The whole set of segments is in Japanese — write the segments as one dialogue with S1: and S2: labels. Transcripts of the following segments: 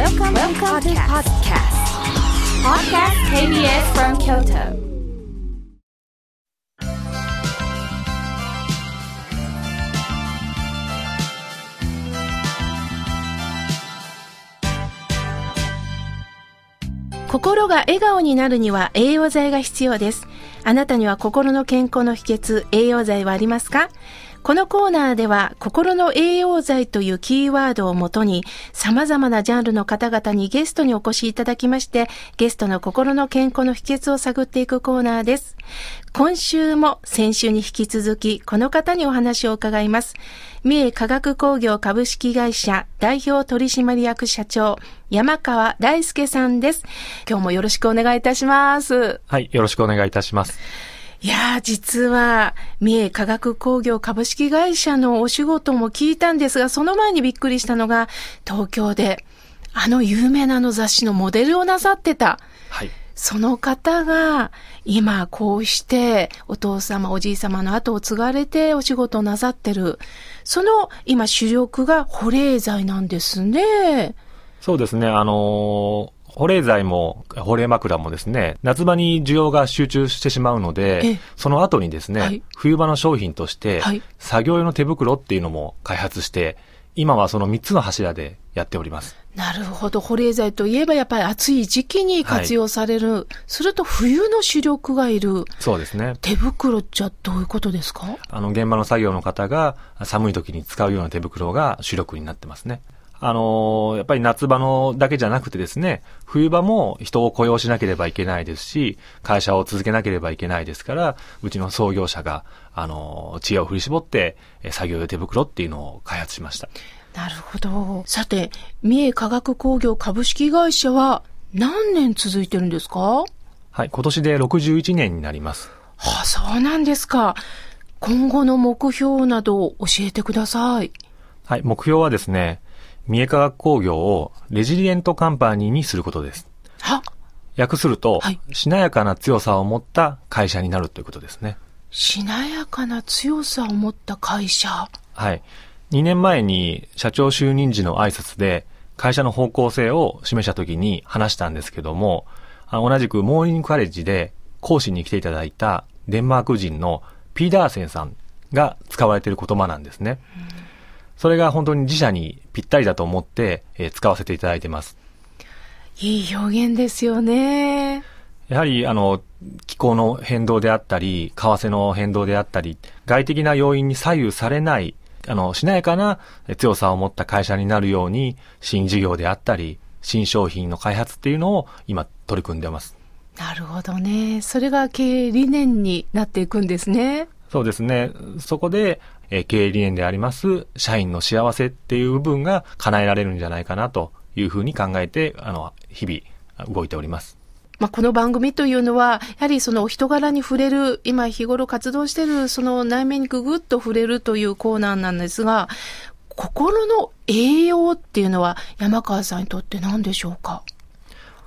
S1: Welcome, Welcome to podcast. Podcast KBS from Kyoto.
S2: 心が笑顔になるには栄養剤が必要です。あなたには心の健康の秘訣、栄養剤はありますかこのコーナーでは心の栄養剤というキーワードをもとに様々なジャンルの方々にゲストにお越しいただきましてゲストの心の健康の秘訣を探っていくコーナーです。今週も先週に引き続きこの方にお話を伺います。三重化学工業株式会社代表取締役社長山川大輔さんです。今日もよろしくお願いいたします。
S3: はい、よろしくお願いいたします。
S2: いやー、実は、三重化学工業株式会社のお仕事も聞いたんですが、その前にびっくりしたのが、東京で、あの有名なあの雑誌のモデルをなさってた、
S3: はい。
S2: その方が、今こうして、お父様、おじい様の後を継がれてお仕事をなさってる。その、今主力が保冷剤なんですね。
S3: そうですね、あのー保冷剤も保冷枕もですね、夏場に需要が集中してしまうの
S2: え
S3: で
S2: え、
S3: その後にですね、
S2: はい
S3: 冬場の商品として、
S2: はい
S3: 作業用の手袋っていうのも開発して、今はその3つの柱でやっております。
S2: なるほど。保冷剤といえばやっぱり暑い時期に活用される。すると冬の主力がいる。
S3: そうですね。
S2: 手袋じゃどういうことですか？
S3: あの、現場の作業の方が寒い時に使うような手袋が主力になってますね。あのーやっぱり夏場のだけじゃなくてですね、冬場も人を雇用しなければいけないですし、会社を続けなければいけないですから、うちの創業者が、あのー知恵を振り絞って、え作業用手袋っていうのを開発しました。
S2: なるほど。さて、三重化学工業株式会社は何年続いてるんですか？
S3: はい、今年で61年になります。
S2: あ、そうなんですか。今後の目標などを教えてください。
S3: はい、目標はですね、三重化学工業をレジリエントカンパニーにすることです。
S2: は、
S3: 訳すると、
S2: はい
S3: しなやかな強さを持った会社になるということですね。
S2: しなやかな強さを持った会社？
S3: はい。2年前に社長就任時の挨拶で会社の方向性を示した時に話したんですけども、あ同じくモーニングカレッジで講師に来ていただいたデンマーク人のピーダーセンさんが使われている言葉なんですね。それが本当に自社にぴったりだと思って、えー使わせていただいてます。
S2: いい表現ですよね。
S3: やはり、あの、気候の変動であったり、為替の変動であったり、外的な要因に左右されない、あの、しなやかな強さを持った会社になるように、新事業であったり、新商品の開発っていうのを今取り組んでます。
S2: なるほどね。それが経営理念になっていくんですね。
S3: そうですね。そこで、え経営理念であります、社員の幸せっていう部分が叶えられるんじゃないかなというふうに考えて、あの、日々動いております。
S2: まあ、この番組というのは、やはりそのお人柄に触れる、今日頃活動している、その内面にぐぐっと触れるというコーナーなんですが、心の栄養っていうのは山川さんにとって何でしょうか？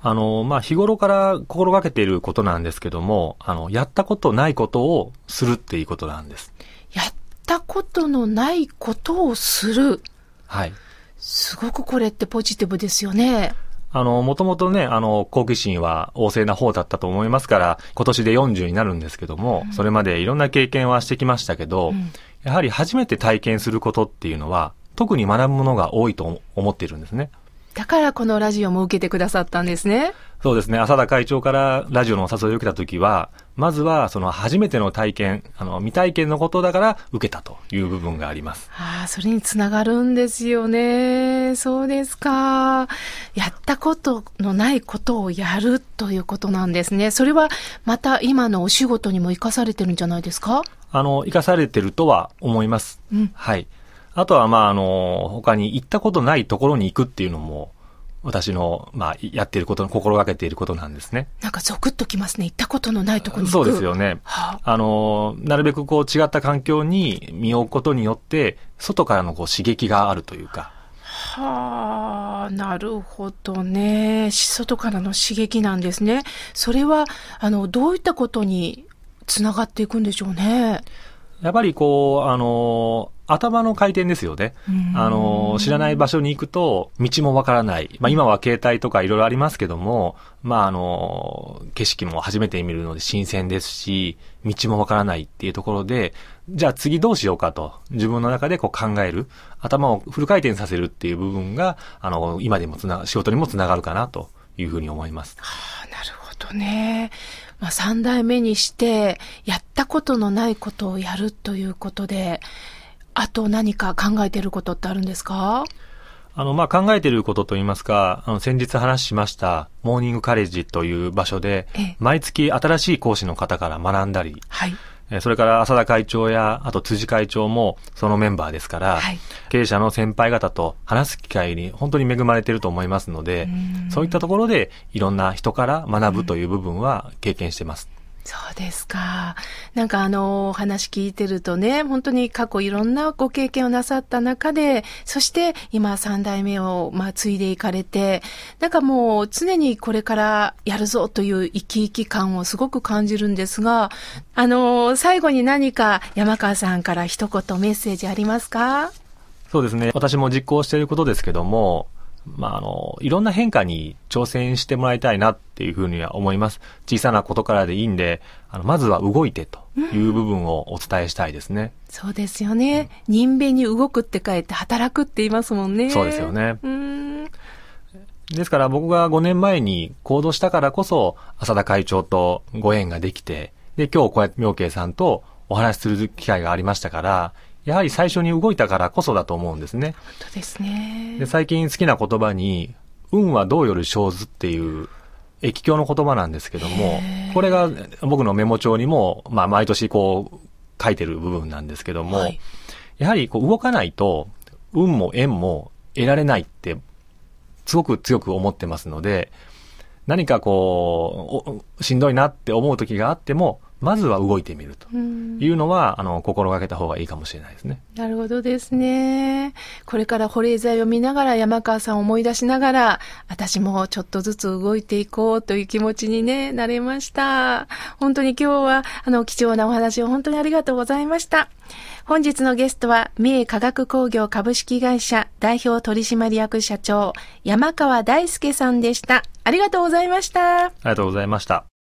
S3: あの、まあ、日頃から心がけていることなんですけども、あの、やったことないことをするっていうことなんです。
S2: やったことのないことをする。
S3: はい。
S2: すごくこれってポジティブですよね。
S3: あの、もともとね、あの、好奇心は旺盛な方だったと思いますから、今年で40になるんですけども、それまでいろんな経験はしてきましたけど、
S2: うん
S3: やはり初めて体験することっていうのは、特に学ぶものが多いと思っているんですね。
S2: だからこのラジオも受けてくださったんですね。
S3: そうですね。浅田会長からラジオのお誘いを受けたときは、まずはその初めての体験、あの、未体験のことだから受けたという部分があります。
S2: ああ、それにつながるんですよね。そうですか。やったことのないことをやるということなんですね。それはまた今のお仕事にも活かされてるんじゃないですか？
S3: あの、生かされてるとは思います。
S2: うん
S3: はい。あとは、まあ、あの、他に行ったことないところに行くっていうのも、私の、まあ、やっていること、心がけていることなんですね。
S2: なんかゾクッときますね。行ったことのないところに行く。
S3: そうですよね。
S2: はあ、
S3: あの、なるべくこう違った環境に身を置くことによって、外からのこう刺激があるというか、
S2: はあ、なるほどね。外からの刺激なんですね。それは、あの、どういったことにつながっていくんでしょうね。
S3: やっぱりこう、あの、頭の回転ですよね。あの、知らない場所に行くと、道もわからない。まあ今は携帯とかいろいろありますけども、まああの、景色も初めて見るので新鮮ですし、道もわからないっていうところで、じゃあ次どうしようかと、自分の中でこう考える、頭をフル回転させるっていう部分が、あの、今でもつな、仕事にもつながるかなというふうに思います。
S2: あなるほどね。まあ、三代目にして、やったことのないことをやるということで、あと何か考えてることってあるんですか？
S3: あの、まあ、考えていることといいますか、あの、先日話しました、モーニングカレッジという場所で
S2: ええ、
S3: 毎月新しい講師の方から学んだり、
S2: はい。
S3: えーそれから浅田会長や、あと辻会長もそのメンバーですから、
S2: はい
S3: 経営者の先輩方と話す機会に本当に恵まれていると思いますので、そういったところでいろんな人から学ぶという部分は経験してます。
S2: そうですか。なんかあの、お話聞いてるとね、本当に過去いろんなご経験をなさった中で、そして今三代目を、まあ、継いでいかれて、なんかもう常にこれからやるぞという生き生き感をすごく感じるんですが、あの、最後に何か山川さんから一言メッセージありますか？
S3: そうですね。私も実行していることですけども、まあ、あの、いろんな変化に挑戦してもらいたいなっていうふうには思います。小さなことからでいいんで、あの、まずは動いてという部分をお伝えしたいですね。
S2: そうですよね。人弁に動くって書いて働くって言いますもんね。
S3: そうですよね
S2: うーん。
S3: ですから僕が5年前に行動したからこそ、浅田会長とご縁ができて、で、今日こうやって妙慶さんとお話しする機会がありましたから、やはり最初に動いたからこそだと思うんですね。
S2: 本当ですね。
S3: で、最近好きな言葉に、運はどうより生ずっていう、液境の言葉なんですけどもこれが僕のメモ帳にも、まあ毎年こう、書いてる部分なんですけども、
S2: はい
S3: やはりこう動かないと、運も縁も得られないって、すごく強く思ってますので、何かこう、おしんどいなって思う時があっても、まずは動いてみると
S2: うん
S3: いうのは、あの、心がけた方がいいかもしれないですね。
S2: なるほどですね。これから保冷剤を見ながら山川さんを思い出しながら、私もちょっとずつ動いていこうという気持ちにね、なれました。本当に今日は、あの、貴重なお話を本当にありがとうございました。本日のゲストは、三重化学工業株式会社代表取締役社長、山川大輔さんでした。ありがとうございました。
S3: ありがとうございました。